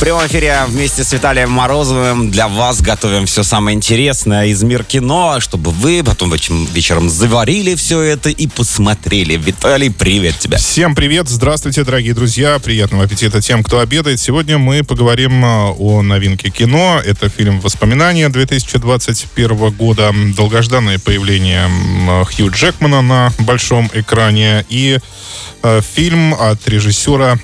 В прямом эфире вместе с Виталием Морозовым для вас готовим все самое интересное из мира кино, чтобы вы потом вечером заварили все это и посмотрели. Виталий, привет тебе. Всем привет, здравствуйте, дорогие друзья. Приятного аппетита тем, кто обедает. Сегодня мы поговорим а, о новинке кино. Это фильм «Воспоминания» 2021 года. Долгожданное появление Хью Джекмана на большом экране. И э, фильм от режиссера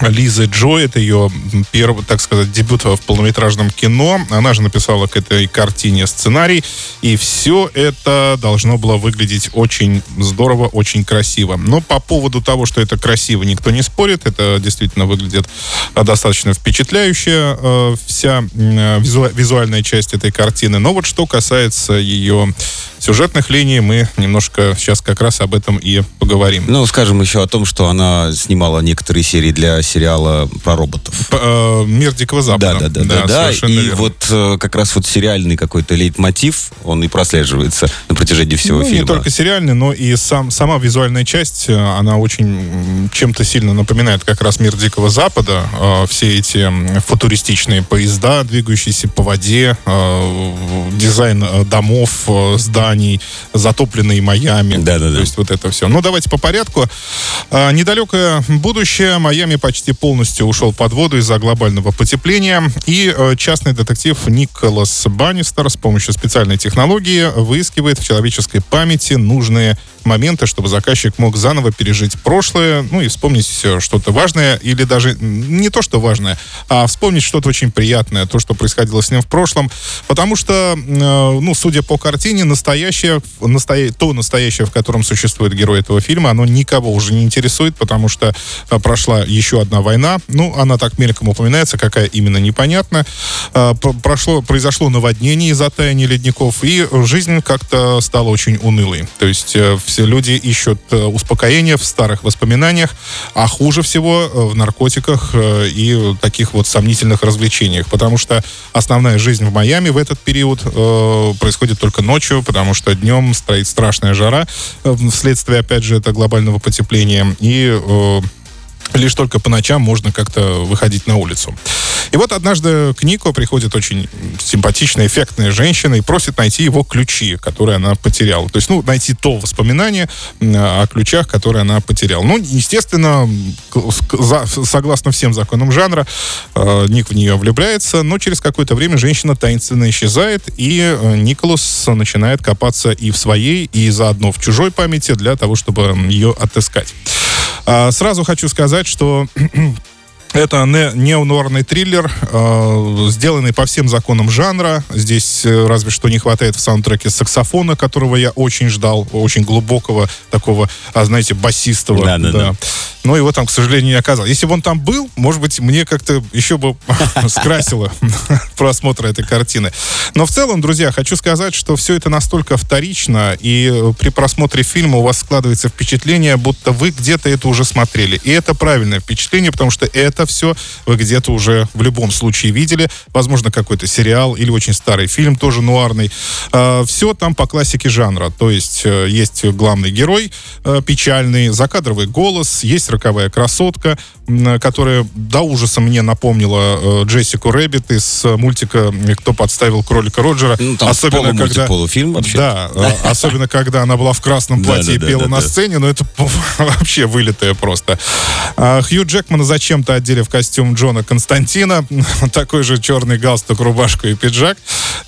Лизы Джо, это ее первый, так сказать, дебют в полнометражном кино. Она же написала к этой картине сценарий, и все это должно было выглядеть очень здорово, очень красиво. Но по поводу того, что это красиво, никто не спорит. Это действительно выглядит достаточно впечатляюще, э, вся визуальная часть этой картины. Но вот что касается ее сюжетных линий, мы немножко сейчас как раз об этом и поговорим. Ну, скажем еще о том, что она снимала некоторые серии для сериала про роботов. Э, Мир Дикого Запада. Да, да, да, да. да. И верно. вот э, как раз вот сериальный какой-то лейтмотив, он и прослеживается на протяжении всего ну, фильма. Не только сериальный, но и сам, сама визуальная часть, э, она очень чем-то сильно напоминает как раз Мир Дикого Запада. Все эти футуристичные поезда, двигающиеся по воде, дизайн домов, зданий, затопленные Майами. Да, да, да. То есть вот это все. Ну, давайте по порядку. Недалекое будущее. Майами почти почти полностью ушел под воду из-за глобального потепления. И э, частный детектив Николас Баннистер с помощью специальной технологии выискивает в человеческой памяти нужные моменты, чтобы заказчик мог заново пережить прошлое, ну и вспомнить что-то важное, или даже не то, что важное, а вспомнить что-то очень приятное, то, что происходило с ним в прошлом. Потому что, э, ну, судя по картине, настоящее, настоя... то настоящее, в котором существует герой этого фильма, оно никого уже не интересует, потому что э, прошла еще одна война. Ну, она так мельком упоминается, какая именно непонятно. Э, прошло, произошло наводнение из-за таяния ледников, и жизнь как-то стала очень унылой. То есть все люди ищут э, успокоения в старых воспоминаниях, а хуже всего э, в наркотиках э, и таких вот сомнительных развлечениях, потому что основная жизнь в Майами в этот период происходит только ночью, потому что днем стоит страшная жара вследствие, опять же, это глобального потепления, и лишь только по ночам можно как-то выходить на улицу. И вот однажды к Нико приходит очень симпатичная, эффектная женщина и просит найти его ключи, которые она потеряла. То есть, ну, найти то воспоминание о ключах, которые она потеряла. Ну, естественно, согласно всем законам жанра, э, Ник в нее влюбляется, но через какое-то время женщина таинственно исчезает, и э, Николас начинает копаться и в своей, и заодно в чужой памяти для того, чтобы ее отыскать. А, сразу хочу сказать, что Это не, неонуарный триллер, э, сделанный по всем законам жанра. Здесь э, разве что не хватает в саундтреке саксофона, которого я очень ждал, очень глубокого, такого, а, знаете, басистого. Да, да, да. да. Но его там, к сожалению, не оказалось. Если бы он там был, может быть, мне как-то еще бы скрасило просмотр этой картины. Но в целом, друзья, хочу сказать, что все это настолько вторично, и э, при просмотре фильма у вас складывается впечатление, будто вы где-то это уже смотрели. И это правильное впечатление, потому что это все вы где-то уже в любом случае видели. Возможно, какой-то сериал или очень старый фильм, тоже нуарный. А, все там по классике жанра. То есть э, есть главный герой э, печальный, закадровый голос, есть роковая красотка, которая до ужаса мне напомнила э, Джессику Рэббит из мультика «Кто подставил кролика Роджера». Ну, там особенно когда полуфильм вообще. Да, э, особенно когда она была в красном платье и пела на сцене, но это вообще вылитое просто. А Хью Джекмана зачем-то одели в костюм Джона Константина, такой же черный галстук, рубашку и пиджак.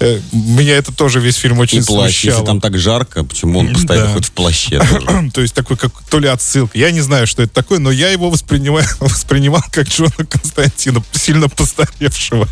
Э, меня это тоже весь фильм очень и плащ, смущало. если там так жарко, почему он постоянно да. хоть в плаще То есть такой, как то ли отсылка. Я не знаю, что это такое, но я его воспринимаю, воспринимал как Джона Константина, сильно постаревшего.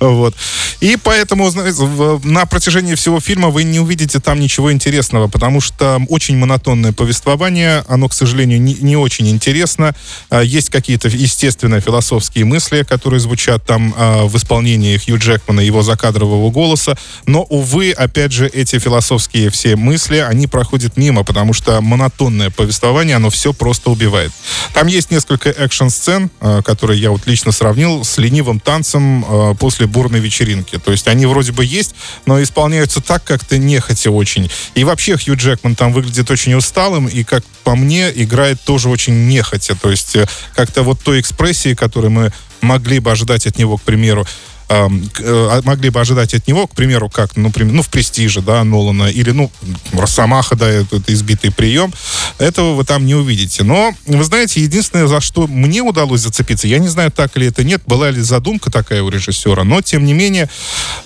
Вот. И поэтому, знаете, на протяжении всего фильма вы не увидите там ничего интересного, потому что очень монотонное повествование, оно, к сожалению, не, не очень интересно. А, есть какие-то, естественно, философские мысли, которые звучат там э, в исполнении Хью Джекмана, его закадрового голоса. Но, увы, опять же, эти философские все мысли, они проходят мимо, потому что монотонное повествование, оно все просто убивает. Там есть несколько экшн-сцен, э, которые я вот лично сравнил с ленивым танцем э, после бурной вечеринки. То есть они вроде бы есть, но исполняются так как-то нехотя очень. И вообще Хью Джекман там выглядит очень усталым, и, как по мне, играет тоже очень нехотя. То есть э, как-то вот той экспрессии, которую мы могли бы ожидать от него, к примеру, э, могли бы ожидать от него, к примеру, как, ну, ну в «Престиже», да, Нолана, или, ну, «Росомаха», да, этот избитый прием, этого вы там не увидите. Но, вы знаете, единственное, за что мне удалось зацепиться, я не знаю, так ли это нет, была ли задумка такая у режиссера, но, тем не менее,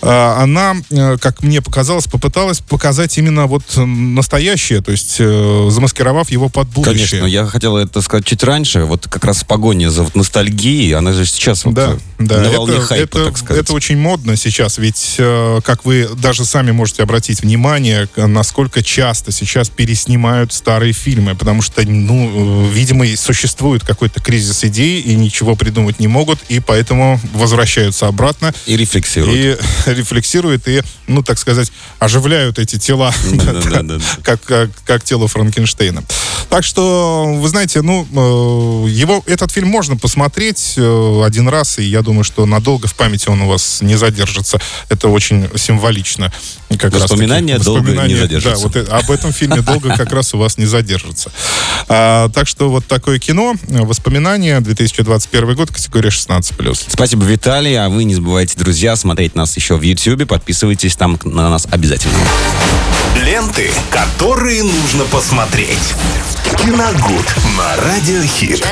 э, она, э, как мне показалось, попыталась показать именно вот настоящее, то есть э, замаскировав его под будущее. Конечно, я хотел это сказать чуть раньше, вот как раз в погоне за вот ностальгией, она же сейчас да, вот да, на волне это, хайпа, это, так сказать. Это очень модно сейчас, ведь, как вы даже сами можете обратить внимание, насколько часто сейчас переснимают старые фильмы, потому что, ну, видимо, существует какой-то кризис идей, и ничего придумать не могут, и поэтому возвращаются обратно. И рефлексируют. И рефлексируют, и, ну, так сказать, оживляют эти тела, как тело Франкенштейна. Так что, вы знаете, ну, его, этот фильм можно посмотреть один раз, и я думаю, что надолго в памяти он у вас не задержится. Это очень символично. Как воспоминания раз таки, долго не задержатся. Да, вот об этом фильме долго как раз у вас не задержится. А, так что вот такое кино, воспоминания, 2021 год, категория 16+. Спасибо, Виталий. А вы не забывайте, друзья, смотреть нас еще в YouTube. Подписывайтесь там на нас обязательно. Ленты, которые нужно посмотреть. Киногуд на Радиохит.